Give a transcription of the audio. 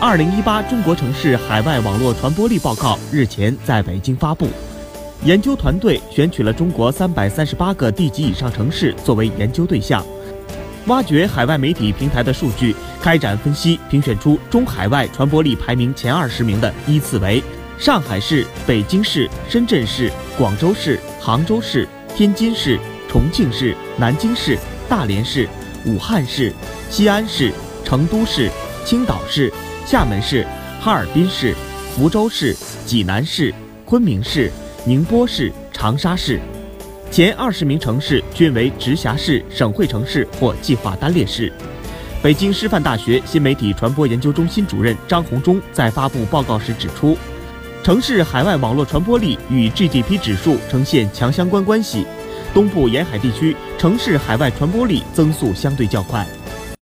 二零一八中国城市海外网络传播力报告日前在北京发布。研究团队选取了中国三百三十八个地级以上城市作为研究对象，挖掘海外媒体平台的数据，开展分析，评选出中海外传播力排名前二十名的依次为上海市、北京市、深圳市、广州市、杭州市、天津市、重庆市、南京市、大连市、武汉市、西安市、成都市、青岛市。厦门市、哈尔滨市、福州市、济南市、昆明市、宁波市、长沙市，前二十名城市均为直辖市、省会城市或计划单列市。北京师范大学新媒体传播研究中心主任张红忠在发布报告时指出，城市海外网络传播力与 GDP 指数呈现强相关关系，东部沿海地区城市海外传播力增速相对较快。